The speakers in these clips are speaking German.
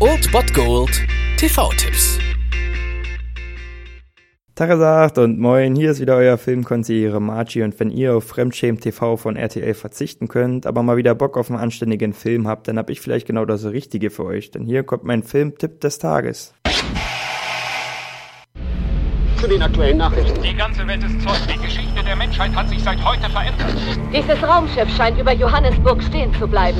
Old Bot Gold TV-Tipps. Tagesagt und moin, hier ist wieder euer Filmkonsigliere Margie und wenn ihr auf Fremdschämen TV von RTL verzichten könnt, aber mal wieder Bock auf einen anständigen Film habt, dann hab ich vielleicht genau das Richtige für euch, denn hier kommt mein Filmtipp des Tages. Zu den aktuellen Nachrichten. Die ganze Welt ist Zeug. Die Geschichte der Menschheit hat sich seit heute verändert. Dieses Raumschiff scheint über Johannesburg stehen zu bleiben.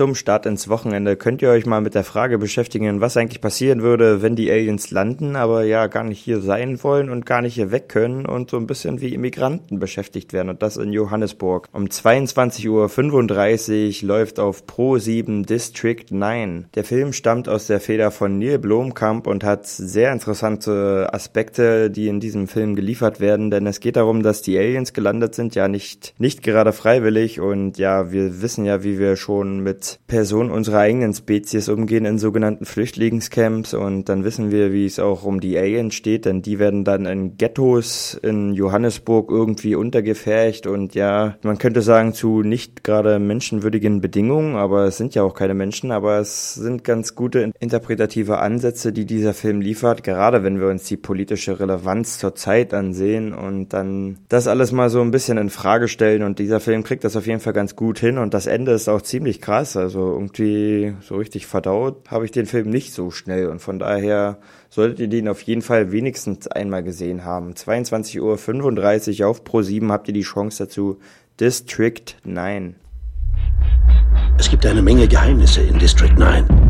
Zum Start ins Wochenende könnt ihr euch mal mit der Frage beschäftigen, was eigentlich passieren würde, wenn die Aliens landen, aber ja gar nicht hier sein wollen und gar nicht hier weg können und so ein bisschen wie Immigranten beschäftigt werden und das in Johannesburg. Um 22.35 Uhr läuft auf Pro 7 District 9. Der Film stammt aus der Feder von Neil Blomkamp und hat sehr interessante Aspekte, die in diesem Film geliefert werden, denn es geht darum, dass die Aliens gelandet sind, ja nicht, nicht gerade freiwillig und ja, wir wissen ja, wie wir schon mit Personen unserer eigenen Spezies umgehen in sogenannten Flüchtlingscamps und dann wissen wir, wie es auch um die Aliens steht, denn die werden dann in Ghettos in Johannesburg irgendwie untergefercht und ja, man könnte sagen zu nicht gerade menschenwürdigen Bedingungen, aber es sind ja auch keine Menschen, aber es sind ganz gute interpretative Ansätze, die dieser Film liefert, gerade wenn wir uns die politische Relevanz zur Zeit ansehen und dann das alles mal so ein bisschen in Frage stellen und dieser Film kriegt das auf jeden Fall ganz gut hin und das Ende ist auch ziemlich krass. Also irgendwie so richtig verdaut habe ich den Film nicht so schnell und von daher solltet ihr den auf jeden Fall wenigstens einmal gesehen haben. 22.35 Uhr auf Pro 7 habt ihr die Chance dazu. District 9. Es gibt eine Menge Geheimnisse in District 9.